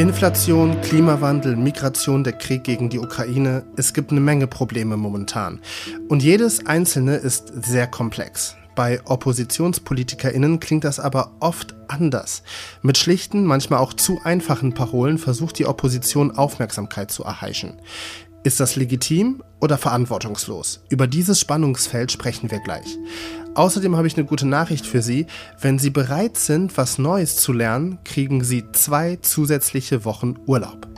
Inflation, Klimawandel, Migration, der Krieg gegen die Ukraine. Es gibt eine Menge Probleme momentan. Und jedes einzelne ist sehr komplex. Bei OppositionspolitikerInnen klingt das aber oft anders. Mit schlichten, manchmal auch zu einfachen Parolen versucht die Opposition Aufmerksamkeit zu erheischen. Ist das legitim oder verantwortungslos? Über dieses Spannungsfeld sprechen wir gleich. Außerdem habe ich eine gute Nachricht für Sie. Wenn Sie bereit sind, was Neues zu lernen, kriegen Sie zwei zusätzliche Wochen Urlaub.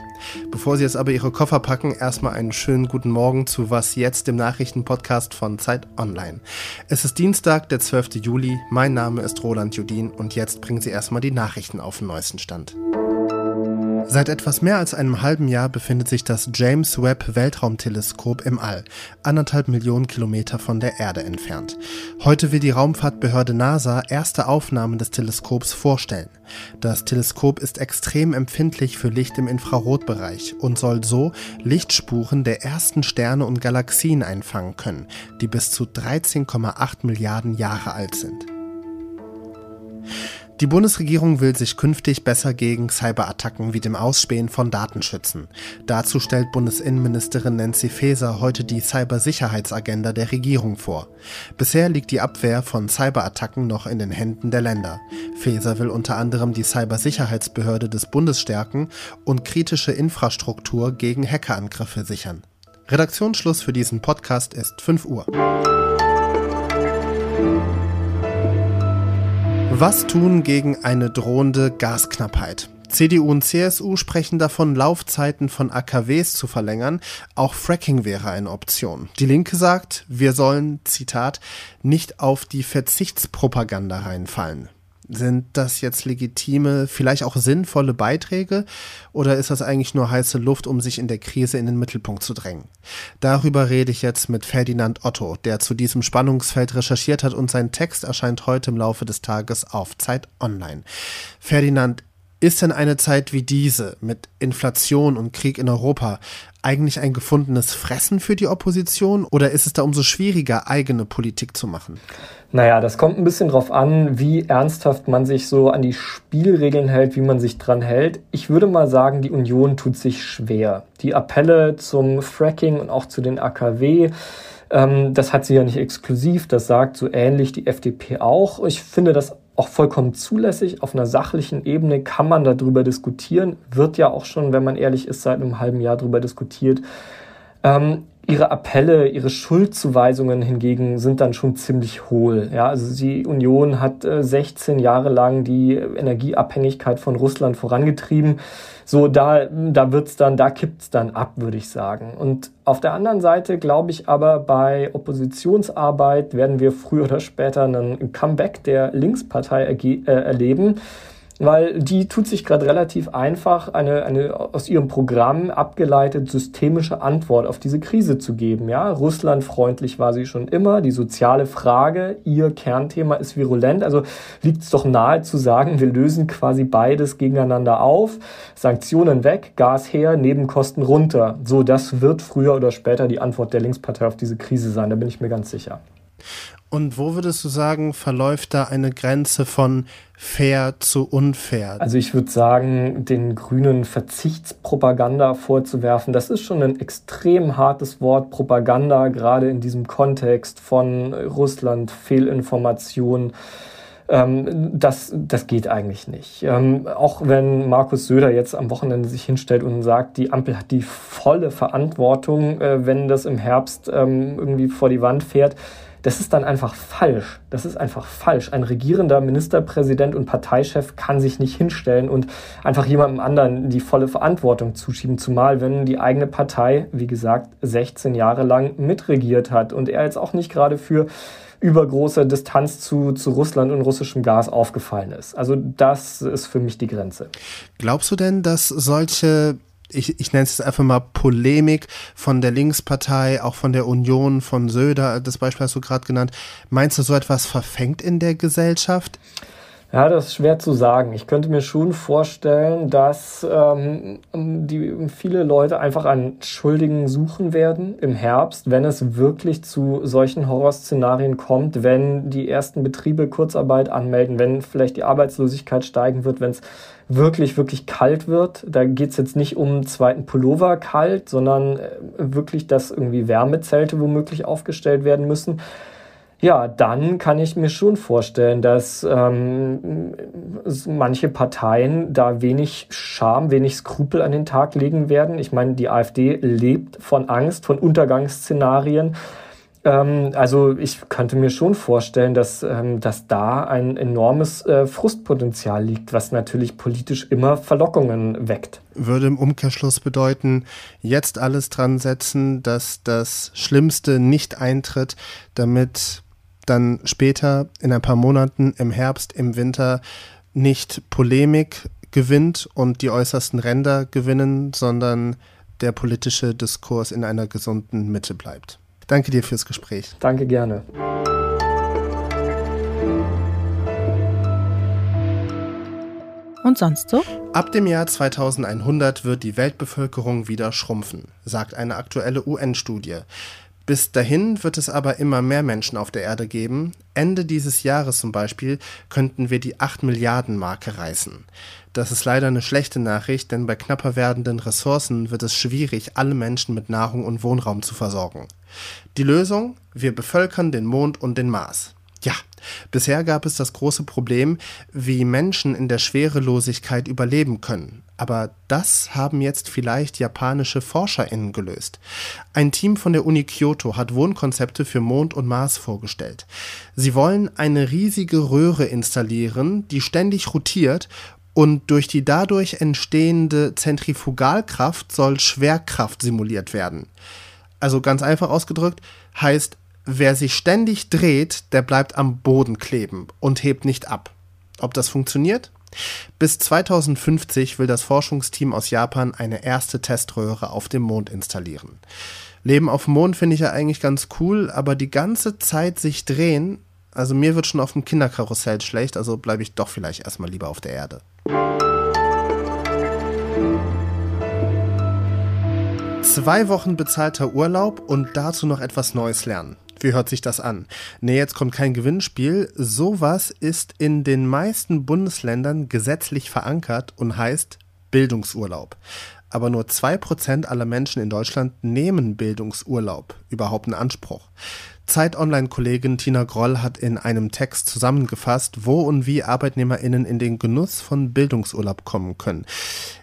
Bevor Sie jetzt aber Ihre Koffer packen, erstmal einen schönen guten Morgen zu Was jetzt, dem Nachrichtenpodcast von Zeit Online. Es ist Dienstag, der 12. Juli. Mein Name ist Roland Judin und jetzt bringen Sie erstmal die Nachrichten auf den neuesten Stand. Seit etwas mehr als einem halben Jahr befindet sich das James Webb Weltraumteleskop im All, anderthalb Millionen Kilometer von der Erde entfernt. Heute will die Raumfahrtbehörde NASA erste Aufnahmen des Teleskops vorstellen. Das Teleskop ist extrem empfindlich für Licht im Infrarotbereich und soll so Lichtspuren der ersten Sterne und Galaxien einfangen können, die bis zu 13,8 Milliarden Jahre alt sind. Die Bundesregierung will sich künftig besser gegen Cyberattacken wie dem Ausspähen von Daten schützen. Dazu stellt Bundesinnenministerin Nancy Faeser heute die Cybersicherheitsagenda der Regierung vor. Bisher liegt die Abwehr von Cyberattacken noch in den Händen der Länder. Faeser will unter anderem die Cybersicherheitsbehörde des Bundes stärken und kritische Infrastruktur gegen Hackerangriffe sichern. Redaktionsschluss für diesen Podcast ist 5 Uhr. Was tun gegen eine drohende Gasknappheit? CDU und CSU sprechen davon, Laufzeiten von AKWs zu verlängern. Auch Fracking wäre eine Option. Die Linke sagt, wir sollen, Zitat, nicht auf die Verzichtspropaganda reinfallen. Sind das jetzt legitime, vielleicht auch sinnvolle Beiträge oder ist das eigentlich nur heiße Luft, um sich in der Krise in den Mittelpunkt zu drängen? Darüber rede ich jetzt mit Ferdinand Otto, der zu diesem Spannungsfeld recherchiert hat und sein Text erscheint heute im Laufe des Tages auf Zeit Online. Ferdinand, ist denn eine Zeit wie diese mit Inflation und Krieg in Europa eigentlich ein gefundenes Fressen für die Opposition oder ist es da umso schwieriger, eigene Politik zu machen? Naja, das kommt ein bisschen drauf an, wie ernsthaft man sich so an die Spielregeln hält, wie man sich dran hält. Ich würde mal sagen, die Union tut sich schwer. Die Appelle zum Fracking und auch zu den AKW, ähm, das hat sie ja nicht exklusiv, das sagt so ähnlich die FDP auch. Ich finde das auch vollkommen zulässig. Auf einer sachlichen Ebene kann man darüber diskutieren. Wird ja auch schon, wenn man ehrlich ist, seit einem halben Jahr darüber diskutiert. Ähm, ihre Appelle, ihre Schuldzuweisungen hingegen sind dann schon ziemlich hohl. Ja, also die Union hat äh, 16 Jahre lang die Energieabhängigkeit von Russland vorangetrieben. So, da, da wird's dann, da kippt's dann ab, würde ich sagen. Und auf der anderen Seite glaube ich aber, bei Oppositionsarbeit werden wir früher oder später einen Comeback der Linkspartei äh, erleben weil die tut sich gerade relativ einfach, eine, eine aus ihrem Programm abgeleitet systemische Antwort auf diese Krise zu geben. Ja, Russlandfreundlich war sie schon immer. Die soziale Frage, ihr Kernthema ist virulent. Also liegt es doch nahe zu sagen, wir lösen quasi beides gegeneinander auf. Sanktionen weg, Gas her, Nebenkosten runter. So, das wird früher oder später die Antwort der Linkspartei auf diese Krise sein. Da bin ich mir ganz sicher. Und wo würdest du sagen, verläuft da eine Grenze von fair zu unfair? Also ich würde sagen, den Grünen Verzichtspropaganda vorzuwerfen, das ist schon ein extrem hartes Wort, Propaganda, gerade in diesem Kontext von Russland, Fehlinformationen. Ähm, das, das geht eigentlich nicht. Ähm, auch wenn Markus Söder jetzt am Wochenende sich hinstellt und sagt, die Ampel hat die volle Verantwortung, äh, wenn das im Herbst ähm, irgendwie vor die Wand fährt das ist dann einfach falsch. Das ist einfach falsch. Ein regierender Ministerpräsident und Parteichef kann sich nicht hinstellen und einfach jemandem anderen die volle Verantwortung zuschieben, zumal wenn die eigene Partei, wie gesagt, 16 Jahre lang mitregiert hat und er jetzt auch nicht gerade für übergroße Distanz zu, zu Russland und russischem Gas aufgefallen ist. Also das ist für mich die Grenze. Glaubst du denn, dass solche ich, ich nenne es jetzt einfach mal Polemik von der Linkspartei, auch von der Union, von Söder, das Beispiel hast du gerade genannt. Meinst du, so etwas verfängt in der Gesellschaft? Ja, das ist schwer zu sagen. Ich könnte mir schon vorstellen, dass ähm, die, viele Leute einfach einen Schuldigen suchen werden im Herbst, wenn es wirklich zu solchen Horrorszenarien kommt, wenn die ersten Betriebe Kurzarbeit anmelden, wenn vielleicht die Arbeitslosigkeit steigen wird, wenn es wirklich, wirklich kalt wird. Da geht es jetzt nicht um einen zweiten Pullover kalt, sondern äh, wirklich, dass irgendwie Wärmezelte womöglich aufgestellt werden müssen ja, dann kann ich mir schon vorstellen, dass ähm, manche Parteien da wenig Scham, wenig Skrupel an den Tag legen werden. Ich meine, die AfD lebt von Angst, von Untergangsszenarien. Ähm, also ich könnte mir schon vorstellen, dass, ähm, dass da ein enormes äh, Frustpotenzial liegt, was natürlich politisch immer Verlockungen weckt. Würde im Umkehrschluss bedeuten, jetzt alles dran setzen, dass das Schlimmste nicht eintritt, damit dann später in ein paar Monaten im Herbst, im Winter nicht Polemik gewinnt und die äußersten Ränder gewinnen, sondern der politische Diskurs in einer gesunden Mitte bleibt. Danke dir fürs Gespräch. Danke gerne. Und sonst so? Ab dem Jahr 2100 wird die Weltbevölkerung wieder schrumpfen, sagt eine aktuelle UN-Studie. Bis dahin wird es aber immer mehr Menschen auf der Erde geben. Ende dieses Jahres zum Beispiel könnten wir die 8 Milliarden Marke reißen. Das ist leider eine schlechte Nachricht, denn bei knapper werdenden Ressourcen wird es schwierig, alle Menschen mit Nahrung und Wohnraum zu versorgen. Die Lösung? Wir bevölkern den Mond und den Mars. Ja, bisher gab es das große Problem, wie Menschen in der Schwerelosigkeit überleben können. Aber das haben jetzt vielleicht japanische ForscherInnen gelöst. Ein Team von der Uni Kyoto hat Wohnkonzepte für Mond und Mars vorgestellt. Sie wollen eine riesige Röhre installieren, die ständig rotiert und durch die dadurch entstehende Zentrifugalkraft soll Schwerkraft simuliert werden. Also ganz einfach ausgedrückt heißt, wer sich ständig dreht, der bleibt am Boden kleben und hebt nicht ab. Ob das funktioniert? Bis 2050 will das Forschungsteam aus Japan eine erste Teströhre auf dem Mond installieren. Leben auf dem Mond finde ich ja eigentlich ganz cool, aber die ganze Zeit sich drehen, also mir wird schon auf dem Kinderkarussell schlecht, also bleibe ich doch vielleicht erstmal lieber auf der Erde. Zwei Wochen bezahlter Urlaub und dazu noch etwas Neues lernen. Wie hört sich das an? Nee, jetzt kommt kein Gewinnspiel. Sowas ist in den meisten Bundesländern gesetzlich verankert und heißt Bildungsurlaub. Aber nur 2% aller Menschen in Deutschland nehmen Bildungsurlaub überhaupt in Anspruch. Zeit Online-Kollegin Tina Groll hat in einem Text zusammengefasst, wo und wie ArbeitnehmerInnen in den Genuss von Bildungsurlaub kommen können.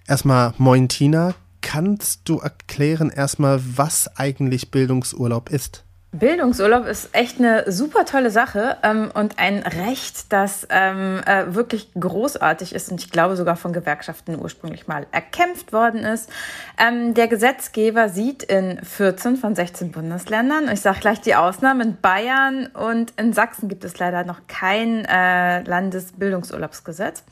Erstmal, moin Tina, kannst du erklären erstmal, was eigentlich Bildungsurlaub ist? Bildungsurlaub ist echt eine super tolle Sache ähm, und ein Recht, das ähm, äh, wirklich großartig ist und ich glaube sogar von Gewerkschaften ursprünglich mal erkämpft worden ist. Ähm, der Gesetzgeber sieht in 14 von 16 Bundesländern, ich sage gleich die Ausnahmen, in Bayern und in Sachsen gibt es leider noch kein äh, Landesbildungsurlaubsgesetz.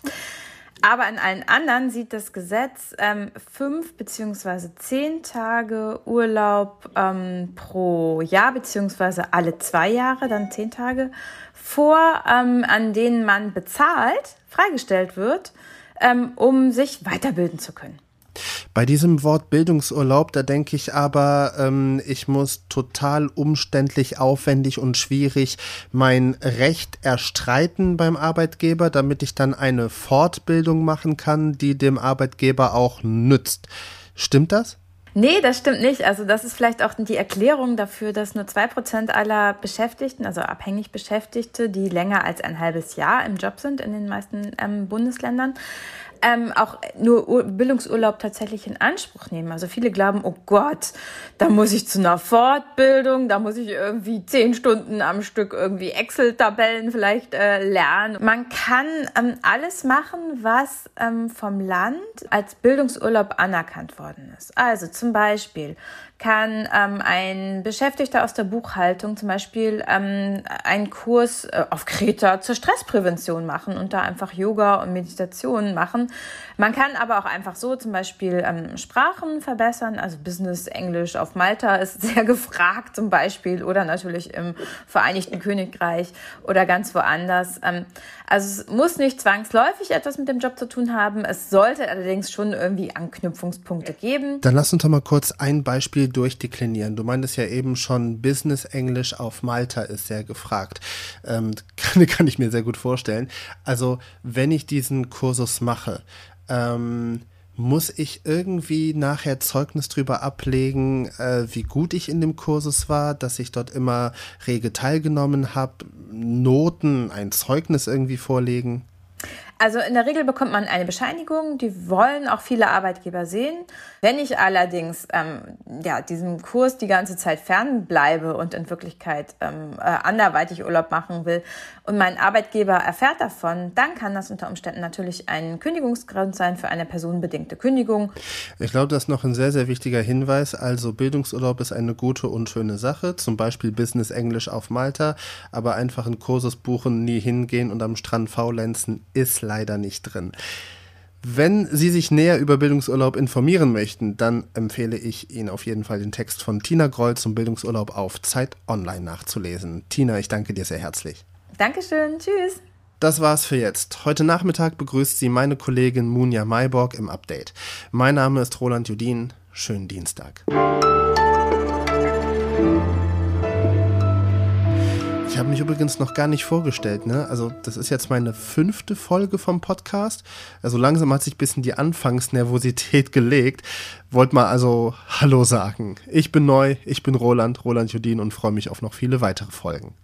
Aber in allen anderen sieht das Gesetz ähm, fünf beziehungsweise zehn Tage Urlaub ähm, pro Jahr beziehungsweise alle zwei Jahre, dann zehn Tage vor, ähm, an denen man bezahlt, freigestellt wird, ähm, um sich weiterbilden zu können. Bei diesem Wort Bildungsurlaub, da denke ich aber, ähm, ich muss total umständlich, aufwendig und schwierig mein Recht erstreiten beim Arbeitgeber, damit ich dann eine Fortbildung machen kann, die dem Arbeitgeber auch nützt. Stimmt das? Nee, das stimmt nicht. Also das ist vielleicht auch die Erklärung dafür, dass nur zwei Prozent aller Beschäftigten, also abhängig Beschäftigte, die länger als ein halbes Jahr im Job sind in den meisten ähm, Bundesländern, ähm, auch nur Ur Bildungsurlaub tatsächlich in Anspruch nehmen. Also viele glauben, oh Gott, da muss ich zu einer Fortbildung, da muss ich irgendwie zehn Stunden am Stück irgendwie Excel-Tabellen vielleicht äh, lernen. Man kann ähm, alles machen, was ähm, vom Land als Bildungsurlaub anerkannt worden ist. Also zum Beispiel kann ähm, ein Beschäftigter aus der Buchhaltung zum Beispiel ähm, einen Kurs äh, auf Kreta zur Stressprävention machen und da einfach Yoga und Meditation machen Man kann aber auch einfach so zum Beispiel ähm, Sprachen verbessern. Also Business Englisch auf Malta ist sehr gefragt zum Beispiel oder natürlich im Vereinigten Königreich oder ganz woanders. Ähm, also es muss nicht zwangsläufig etwas mit dem Job zu tun haben. Es sollte allerdings schon irgendwie Anknüpfungspunkte geben. Dann lass uns doch mal kurz ein Beispiel durchdeklinieren. Du meintest ja eben schon, Business Englisch auf Malta ist sehr gefragt. Ähm, kann, kann ich mir sehr gut vorstellen. Also wenn ich diesen Kursus ähm, muss ich irgendwie nachher Zeugnis drüber ablegen, äh, wie gut ich in dem Kursus war, dass ich dort immer rege teilgenommen habe, Noten, ein Zeugnis irgendwie vorlegen? Also in der Regel bekommt man eine Bescheinigung, die wollen auch viele Arbeitgeber sehen. Wenn ich allerdings ähm, ja, diesem Kurs die ganze Zeit fernbleibe und in Wirklichkeit ähm, äh, anderweitig Urlaub machen will und mein Arbeitgeber erfährt davon, dann kann das unter Umständen natürlich ein Kündigungsgrund sein für eine personenbedingte Kündigung. Ich glaube, das ist noch ein sehr, sehr wichtiger Hinweis. Also Bildungsurlaub ist eine gute und schöne Sache, zum Beispiel Business Englisch auf Malta, aber einfach einen Kursus buchen, nie hingehen und am Strand faulenzen ist leider nicht drin. Wenn Sie sich näher über Bildungsurlaub informieren möchten, dann empfehle ich Ihnen auf jeden Fall den Text von Tina Groll zum Bildungsurlaub auf Zeit Online nachzulesen. Tina, ich danke dir sehr herzlich. Dankeschön, tschüss. Das war's für jetzt. Heute Nachmittag begrüßt Sie meine Kollegin Munja Mayborg im Update. Mein Name ist Roland Judin. Schönen Dienstag. Ich habe mich übrigens noch gar nicht vorgestellt, ne? Also, das ist jetzt meine fünfte Folge vom Podcast. Also langsam hat sich ein bisschen die Anfangsnervosität gelegt. Wollt mal also Hallo sagen. Ich bin neu, ich bin Roland, Roland Judin und freue mich auf noch viele weitere Folgen.